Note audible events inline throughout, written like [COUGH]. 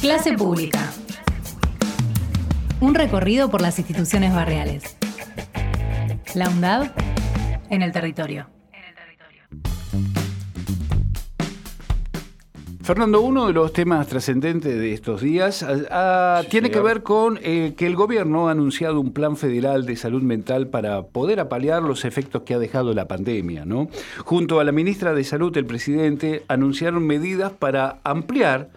Clase pública. Un recorrido por las instituciones barriales. La UNDAD en el territorio. Fernando, uno de los temas trascendentes de estos días ah, ah, tiene que ver con eh, que el gobierno ha anunciado un plan federal de salud mental para poder apalear los efectos que ha dejado la pandemia. ¿no? Junto a la ministra de Salud, el presidente anunciaron medidas para ampliar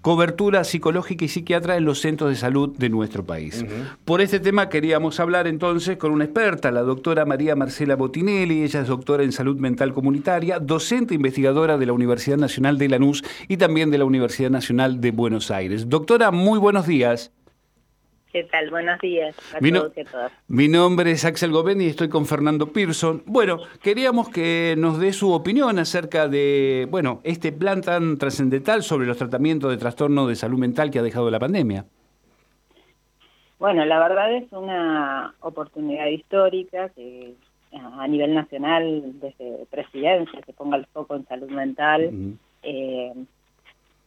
cobertura psicológica y psiquiatra en los centros de salud de nuestro país. Por este tema queríamos hablar entonces con una experta, la doctora María Marcela Botinelli, ella es doctora en salud mental comunitaria, docente investigadora de la Universidad Nacional de Lanús y también de la Universidad Nacional de Buenos Aires. Doctora, muy buenos días. ¿Qué tal? Buenos días a mi todos y a todas. Mi nombre es Axel Govendi y estoy con Fernando Pearson. Bueno, queríamos que nos dé su opinión acerca de, bueno, este plan tan trascendental sobre los tratamientos de trastorno de salud mental que ha dejado la pandemia. Bueno, la verdad es una oportunidad histórica que a nivel nacional, desde presidencia, se ponga el foco en salud mental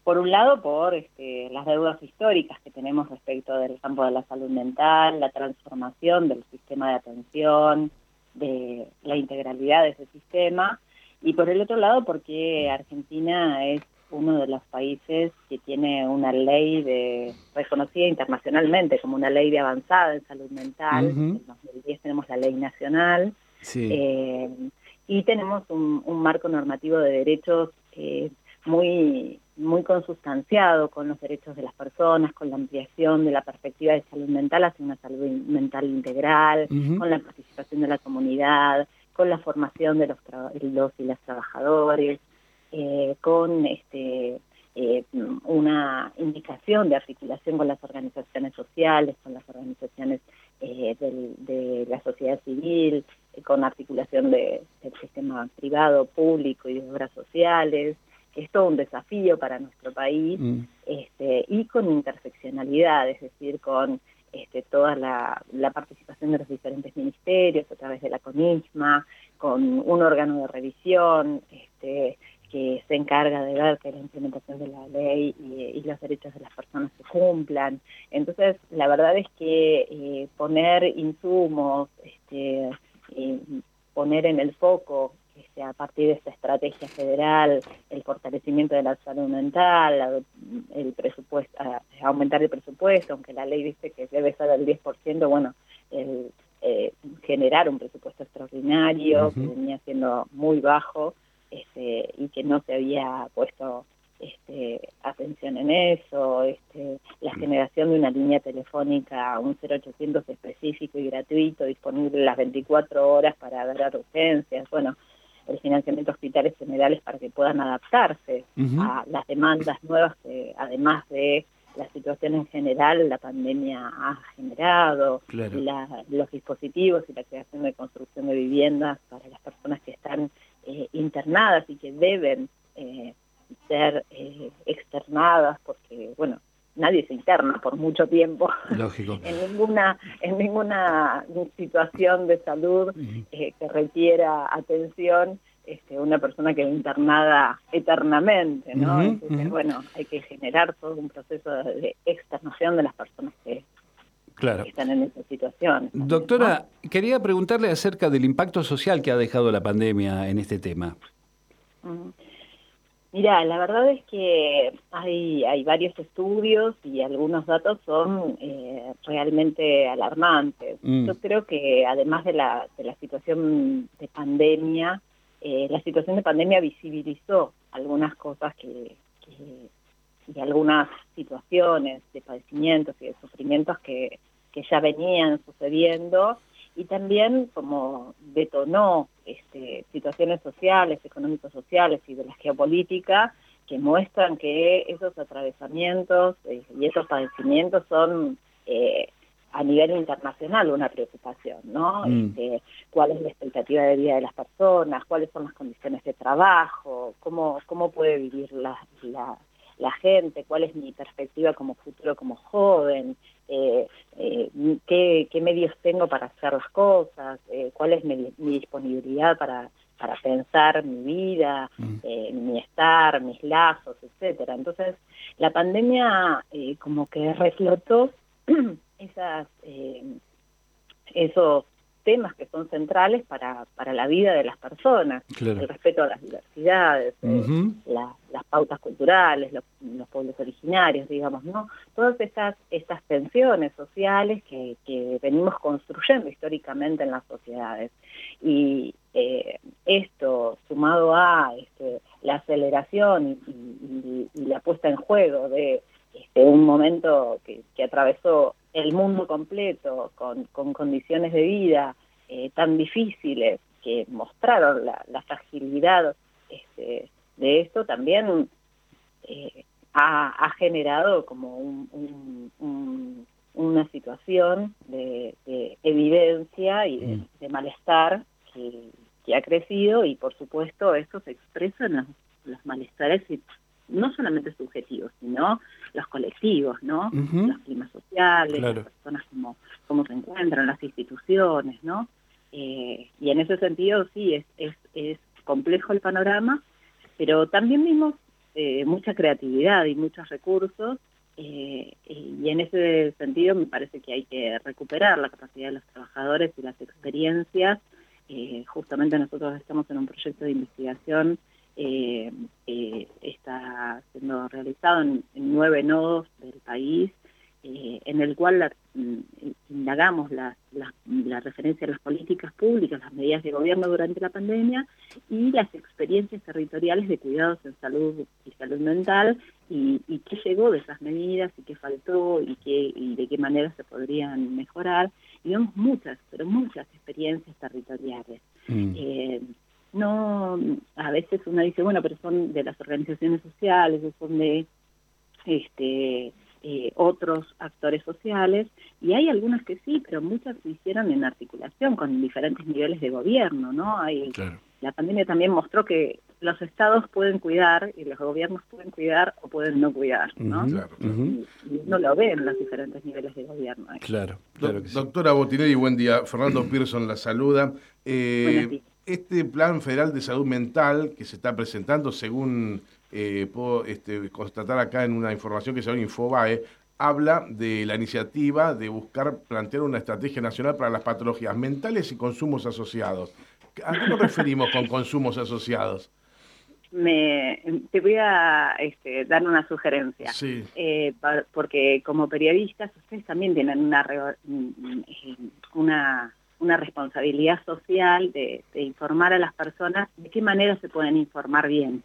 por un lado por este, las deudas históricas que tenemos respecto del campo de la salud mental, la transformación del sistema de atención, de la integralidad de ese sistema, y por el otro lado porque Argentina es uno de los países que tiene una ley de reconocida internacionalmente como una ley de avanzada en salud mental. En 2010 tenemos la ley nacional. Eh, y tenemos un, marco normativo de derechos eh, muy muy consustanciado con los derechos de las personas, con la ampliación de la perspectiva de salud mental hacia una salud mental integral, con la participación de la comunidad, con la formación de los, los y las trabajadores, eh, con este eh, una indicación de articulación con las organizaciones sociales, con las organizaciones eh, de la sociedad civil, con articulación de, del sistema privado, público y de obras sociales, es todo un desafío para nuestro país mm. este, y con interseccionalidad, es decir, con este, toda la, participación de los diferentes ministerios a través de la CONISMA, con un órgano de revisión este, que se encarga de ver que la implementación de la ley y, los derechos de las personas se cumplan. Entonces, la verdad es que eh, poner insumos, este, poner en el foco este, a partir de esta estrategia federal, el fortalecimiento de la salud mental, el presupuesto, aumentar el presupuesto, aunque la ley dice que debe ser del 10%, bueno, el, eh, generar un presupuesto extraordinario que venía siendo muy bajo este, y que no se había puesto este, atención en eso, este, la generación de una línea telefónica, un 0800 específico y gratuito, disponible las 24 horas para dar urgencias, bueno, el financiamiento a hospitales generales para que puedan adaptarse a las demandas nuevas que además de la situación en general la pandemia ha generado, los dispositivos y la creación de construcción de viviendas para las personas que están eh, internadas y que deben eh, ser eh, externadas porque, bueno, nadie se interna por mucho tiempo [LAUGHS] en ninguna en ninguna situación de salud eh, que requiera atención este, una persona que es internada eternamente, ¿no? Entonces, bueno, hay que generar todo un proceso de externación de las personas que, están en esa situación. Doctora, quería preguntarle acerca del impacto social que ha dejado la pandemia en este tema. Mira, la verdad es que hay, hay varios estudios y algunos datos son eh, realmente alarmantes. Mm. Yo creo que además de la, de la situación de pandemia, eh, la situación de pandemia visibilizó algunas cosas que, que, y algunas situaciones de padecimientos y de sufrimientos que, que ya venían sucediendo y también como detonó este, situaciones sociales, económicos sociales y de la geopolítica que muestran que esos atravesamientos eh, y esos padecimientos son eh, a nivel internacional una preocupación, ¿no? Mm. Este, ¿Cuál es la expectativa de vida de las personas? ¿Cuáles son las condiciones de trabajo? ¿Cómo, cómo puede vivir la, la, la gente? ¿Cuál es mi perspectiva como futuro, como joven? Eh, eh, qué, medios tengo para hacer las cosas, eh, cuál es mi, disponibilidad para, para pensar mi vida, mm. eh, mi estar, mis lazos, etcétera. Entonces, la pandemia eh, como que reflotó [CLEARS THROAT] esas, eh, esos temas que son centrales para, para la vida de las personas, el respeto a las diversidades, eh, las pautas culturales, los, pueblos originarios, digamos, ¿no? Todas estas, estas tensiones sociales que, que venimos construyendo históricamente en las sociedades. Y eh, esto, sumado a este, la aceleración y, la puesta en juego de este, un momento que, que atravesó el mundo completo con, con condiciones de vida eh, tan difíciles que mostraron la, fragilidad este, de esto, también eh, ha, generado como una situación de, evidencia y de, mm. malestar que, ha crecido y por supuesto esto se expresa en los, malestares no solamente subjetivos, sino los colectivos, ¿no? Los climas sociales, las personas como, cómo se encuentran, las instituciones, ¿no? Eh, y en ese sentido sí, es, es, es, complejo el panorama, pero también vimos eh, mucha creatividad y muchos recursos, eh, y en ese sentido me parece que hay que recuperar la capacidad de los trabajadores y las experiencias. justamente nosotros estamos en un proyecto de investigación eh, está siendo realizado en, nueve nodos del país, eh, en el cual mm, indagamos la, la, referencia a las políticas públicas, las medidas de gobierno durante la pandemia y las experiencias territoriales de cuidados en salud y salud mental y, qué llegó de esas medidas y qué faltó y, qué, y de qué manera se podrían mejorar. Y vemos muchas, pero muchas experiencias territoriales. Mm. No, a veces uno dice, bueno, pero son de las organizaciones sociales, son de este eh, otros actores sociales, y hay algunas que sí, pero muchas se hicieron en articulación con diferentes niveles de gobierno, ¿no? Hay, La pandemia también mostró que los estados pueden cuidar y los gobiernos pueden cuidar o pueden no cuidar, ¿no? y, uno lo ve en los diferentes niveles de gobierno. Claro, claro Doctora Botinelli, buen día. Fernando Pearson la saluda. Eh, este plan federal de salud mental que se está presentando, según eh, puedo este, constatar acá en una información que se llama Infobae, habla de la iniciativa de buscar plantear una estrategia nacional para las patologías mentales y consumos asociados. ¿A qué nos referimos con consumos asociados? Me, te voy a este, dar una sugerencia, eh, porque como periodistas ustedes también tienen una, una una responsabilidad social de, informar a las personas de qué manera se pueden informar bien.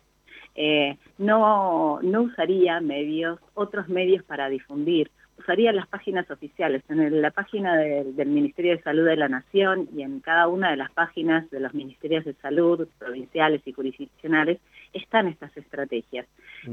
Eh, no, no usaría medios, otros medios para difundir, usaría las páginas oficiales, en la página del Ministerio de Salud de la Nación y en cada una de las páginas de los Ministerios de Salud provinciales y jurisdiccionales están estas estrategias.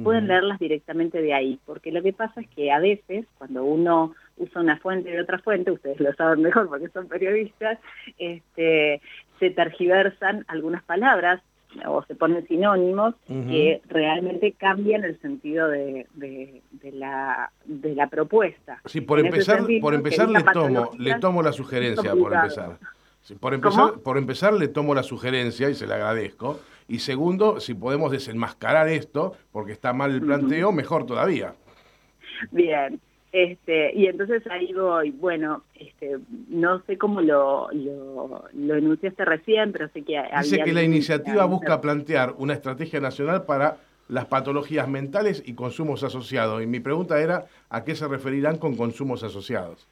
Pueden leerlas directamente de ahí, porque lo que pasa es que a veces cuando uno usa una fuente de otra fuente, ustedes lo saben mejor porque son periodistas, este, se tergiversan algunas palabras o se ponen sinónimos que realmente cambian el sentido de, de, la, de la propuesta. Sí, por empezar, por empezar le tomo, le tomo la sugerencia, por empezar. por, empezar por empezar le tomo la sugerencia y se la agradezco. Y segundo, si podemos desenmascarar esto, porque está mal el planteo, mejor todavía. Bien, este, y entonces ahí voy, bueno, este, no sé cómo lo, lo, lo enunciaste recién, pero sé que... Dice que la iniciativa busca plantear una estrategia nacional para las patologías mentales y consumos asociados. Y mi pregunta era, ¿a qué se referirán con consumos asociados?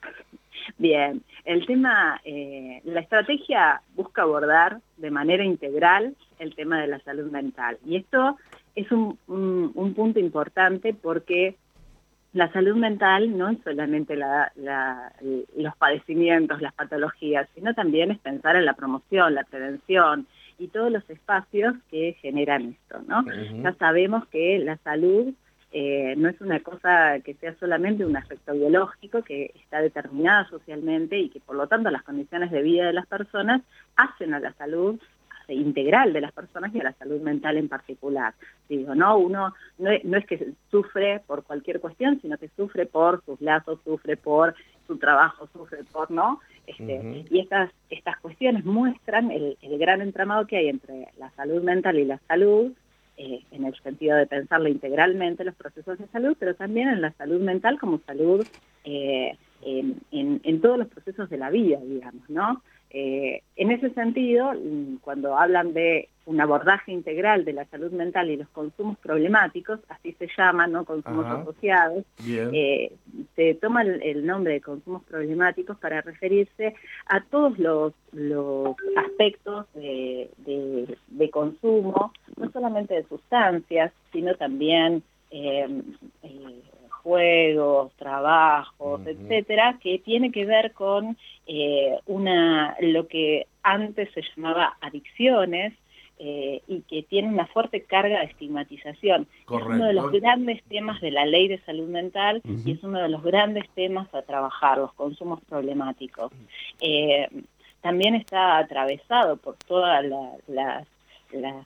Bien, el tema, eh, la estrategia busca abordar de manera integral el tema de la salud mental. Y esto es un, un punto importante porque la salud mental no es solamente los padecimientos, las patologías, sino también es pensar en la promoción, la prevención y todos los espacios que generan esto, ¿no? Ya sabemos que la salud eh, no es una cosa que sea solamente un aspecto biológico que está determinada socialmente y que por lo tanto las condiciones de vida de las personas hacen a la salud integral de las personas y a la salud mental en particular. Digo, no, uno no es, que sufre por cualquier cuestión, sino que sufre por sus lazos, sufre por su trabajo, sufre por, ¿no? Este, y estas, estas cuestiones muestran el, gran entramado que hay entre la salud mental y la salud, eh, en el sentido de pensarlo integralmente los procesos de salud, pero también en la salud mental como salud eh, en, en, todos los procesos de la vida, digamos, ¿no? Eh, en ese sentido, cuando hablan de un abordaje integral de la salud mental y los consumos problemáticos, así se llaman, ¿no? consumos asociados, eh, se toma el, nombre de consumos problemáticos para referirse a todos los, aspectos de, consumo, no solamente de sustancias, sino también eh, juegos, trabajos, etcétera, que tiene que ver con eh, una lo que antes se llamaba adicciones eh, y que tiene una fuerte carga de estigmatización. Es uno de los grandes temas de la ley de salud mental y es uno de los grandes temas a trabajar, los consumos problemáticos. Eh, también está atravesado por todas las,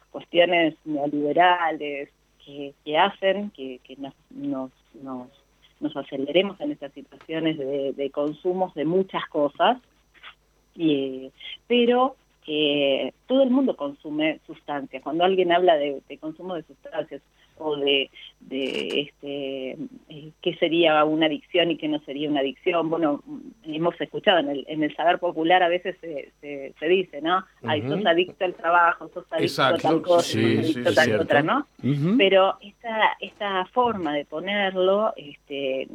cuestiones neoliberales que, hacen que, nos, nos, nos, aceleremos en estas situaciones de, de consumos de muchas cosas, y, pero eh, todo el mundo consume sustancias. Cuando alguien habla de, consumo de sustancias o de, de este, eh, qué sería una adicción y qué no sería una adicción, bueno, hemos escuchado en el, en el saber popular a veces se, se, dice, ¿no? Ay, sos adicto al trabajo, sos adicto a tal cosa, sos adicto a tal otra, ¿no? Pero esta, esta forma de ponerlo, este,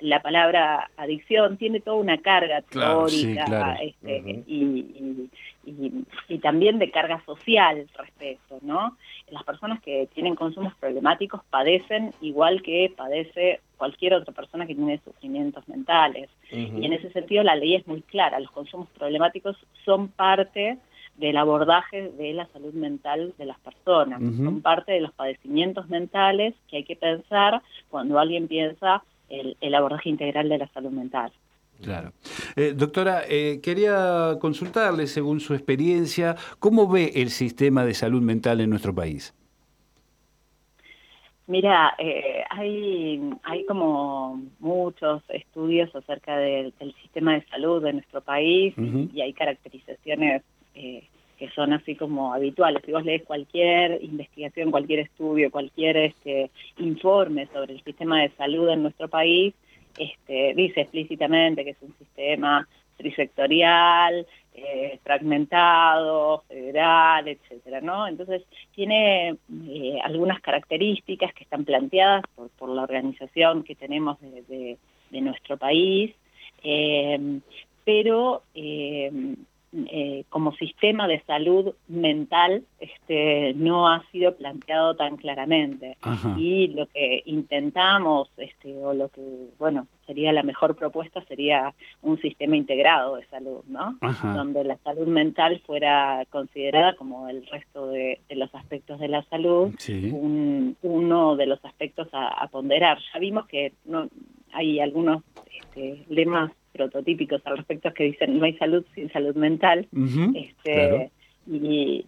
la palabra adicción tiene toda una carga teórica este, y y, también de carga social respecto, ¿no? Las personas que tienen consumos problemáticos padecen igual que padece cualquier otra persona que tiene sufrimientos mentales. Y en ese sentido la ley es muy clara, los consumos problemáticos son parte del abordaje de la salud mental de las personas, son parte de los padecimientos mentales que hay que pensar cuando alguien piensa el abordaje integral de la salud mental. Claro. Eh, doctora, eh, quería consultarle, según su experiencia, ¿cómo ve el sistema de salud mental en nuestro país? Mira, eh, hay, hay como muchos estudios acerca del sistema de salud de nuestro país y hay caracterizaciones que son así como habituales. Si vos lees cualquier investigación, cualquier estudio, cualquier este, informe sobre el sistema de salud en nuestro país, este, dice explícitamente que es un sistema trisectorial, eh, fragmentado, federal, etcétera, ¿no? Entonces tiene eh, algunas características que están planteadas por, la organización que tenemos de, nuestro país, eh, pero eh, como sistema de salud mental este, no ha sido planteado tan claramente. Y lo que intentamos, este, o lo que, bueno, sería la mejor propuesta sería un sistema integrado de salud, ¿no? Donde la salud mental fuera considerada como el resto de, los aspectos de la salud, un, uno de los aspectos a, ponderar. Ya vimos que no hay algunos este, lemas prototípicos al respecto que dicen no hay salud sin salud mental, este, y,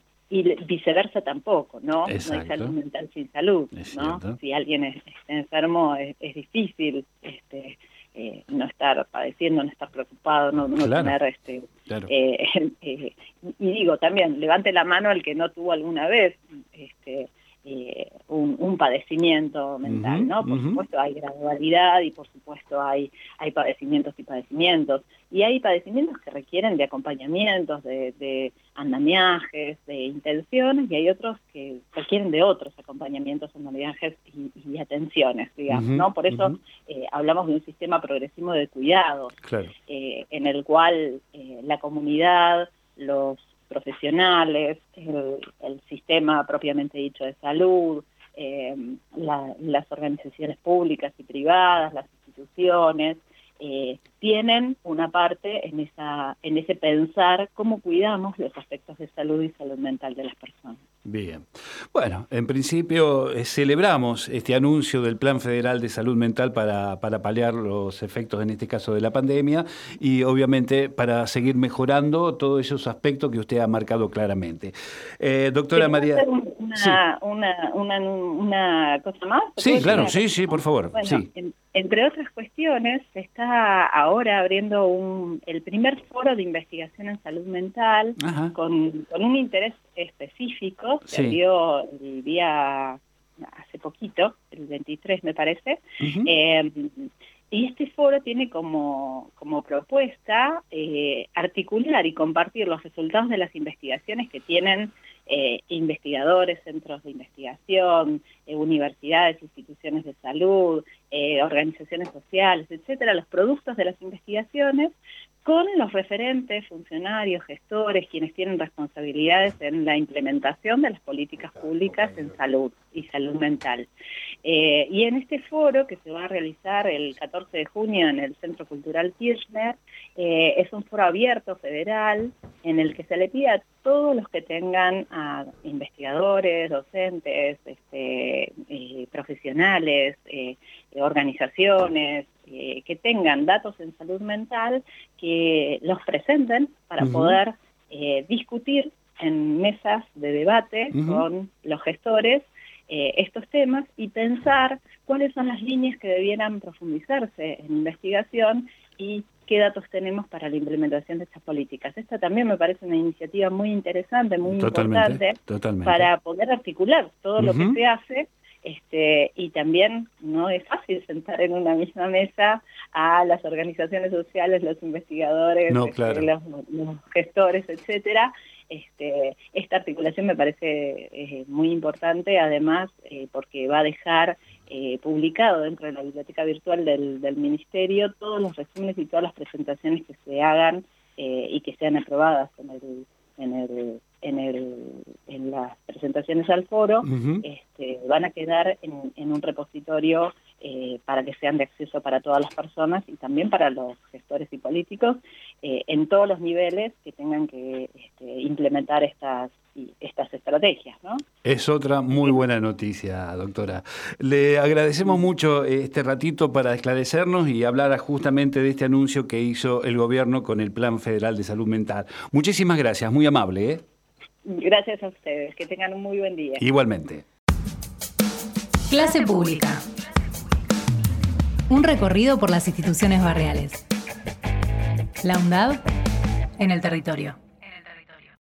viceversa tampoco, ¿no? No hay salud mental sin salud, ¿no? Si alguien está enfermo es, difícil este, eh, no estar padeciendo, no estar preocupado, no, tener este... Eh, [LAUGHS] eh, y digo también, levante la mano el que no tuvo alguna vez este, eh, un, padecimiento mental, ¿no? Por supuesto hay gradualidad y por supuesto hay, hay padecimientos y padecimientos. Y hay padecimientos que requieren de acompañamientos, de, andamiajes, de intenciones, y hay otros que requieren de otros acompañamientos, andamiajes y, atenciones, digamos, ¿no? Por eso eh, hablamos de un sistema progresivo de cuidados, eh, en el cual la comunidad, los profesionales, el, sistema propiamente dicho de salud, eh, las organizaciones públicas y privadas, las instituciones, eh, tienen una parte en, esa, en ese pensar cómo cuidamos los aspectos de salud y salud mental de las personas. Bien. Bueno, en principio eh, celebramos este anuncio del Plan Federal de Salud Mental para, para, paliar los efectos, en este caso, de la pandemia y obviamente para seguir mejorando todos esos aspectos que usted ha marcado claramente. Eh, doctora María... Una, una, una, cosa más? Sí, claro, sí, sí, por favor. sí. entre otras cuestiones, está ahora ahora abriendo un, el primer foro de investigación en salud mental con, un interés específico. Se abrió el día hace poquito, el 23 me parece. Eh, y este foro tiene como, como propuesta eh, articular y compartir los resultados de las investigaciones que tienen eh, investigadores, centros de investigación, eh, universidades, instituciones de salud, eh, organizaciones sociales, etcétera, los productos de las investigaciones con los referentes, funcionarios, gestores, quienes tienen responsabilidades en la implementación de las políticas públicas en salud y salud mental. Eh, y en este foro que se va a realizar el 14 de junio en el Centro Cultural Kirchner, eh, es un foro abierto federal en el que se le pide a todos los que tengan a investigadores, docentes, este, eh, profesionales, organizaciones, que tengan datos en salud mental, que los presenten para poder discutir en mesas de debate con los gestores eh, estos temas y pensar cuáles son las líneas que debieran profundizarse en investigación y qué datos tenemos para la implementación de estas políticas. Esta también me parece una iniciativa muy interesante, muy importante para poder articular todo lo que se hace este, y también no es fácil sentar en una misma mesa a las organizaciones sociales, los investigadores, este, los, los, gestores, etcétera, este, esta articulación me parece eh, muy importante, además eh, porque va a dejar eh, publicado dentro de la biblioteca virtual del, Ministerio todos los resúmenes y todas las presentaciones que se hagan y que sean aprobadas en el, en el en, el, en las presentaciones al foro este, van a quedar en, en un repositorio eh, para que sean de acceso para todas las personas y también para los gestores y políticos eh, en todos los niveles que tengan que este, implementar estas estas estrategias. ¿no? Es otra muy buena noticia, doctora. Le agradecemos mucho este ratito para esclarecernos y hablar justamente de este anuncio que hizo el gobierno con el Plan Federal de Salud Mental. Muchísimas gracias, muy amable. ¿eh? Gracias a ustedes, que tengan un muy buen día. Igualmente. Clase pública. Un recorrido por las instituciones barriales. La UNDAD en el territorio.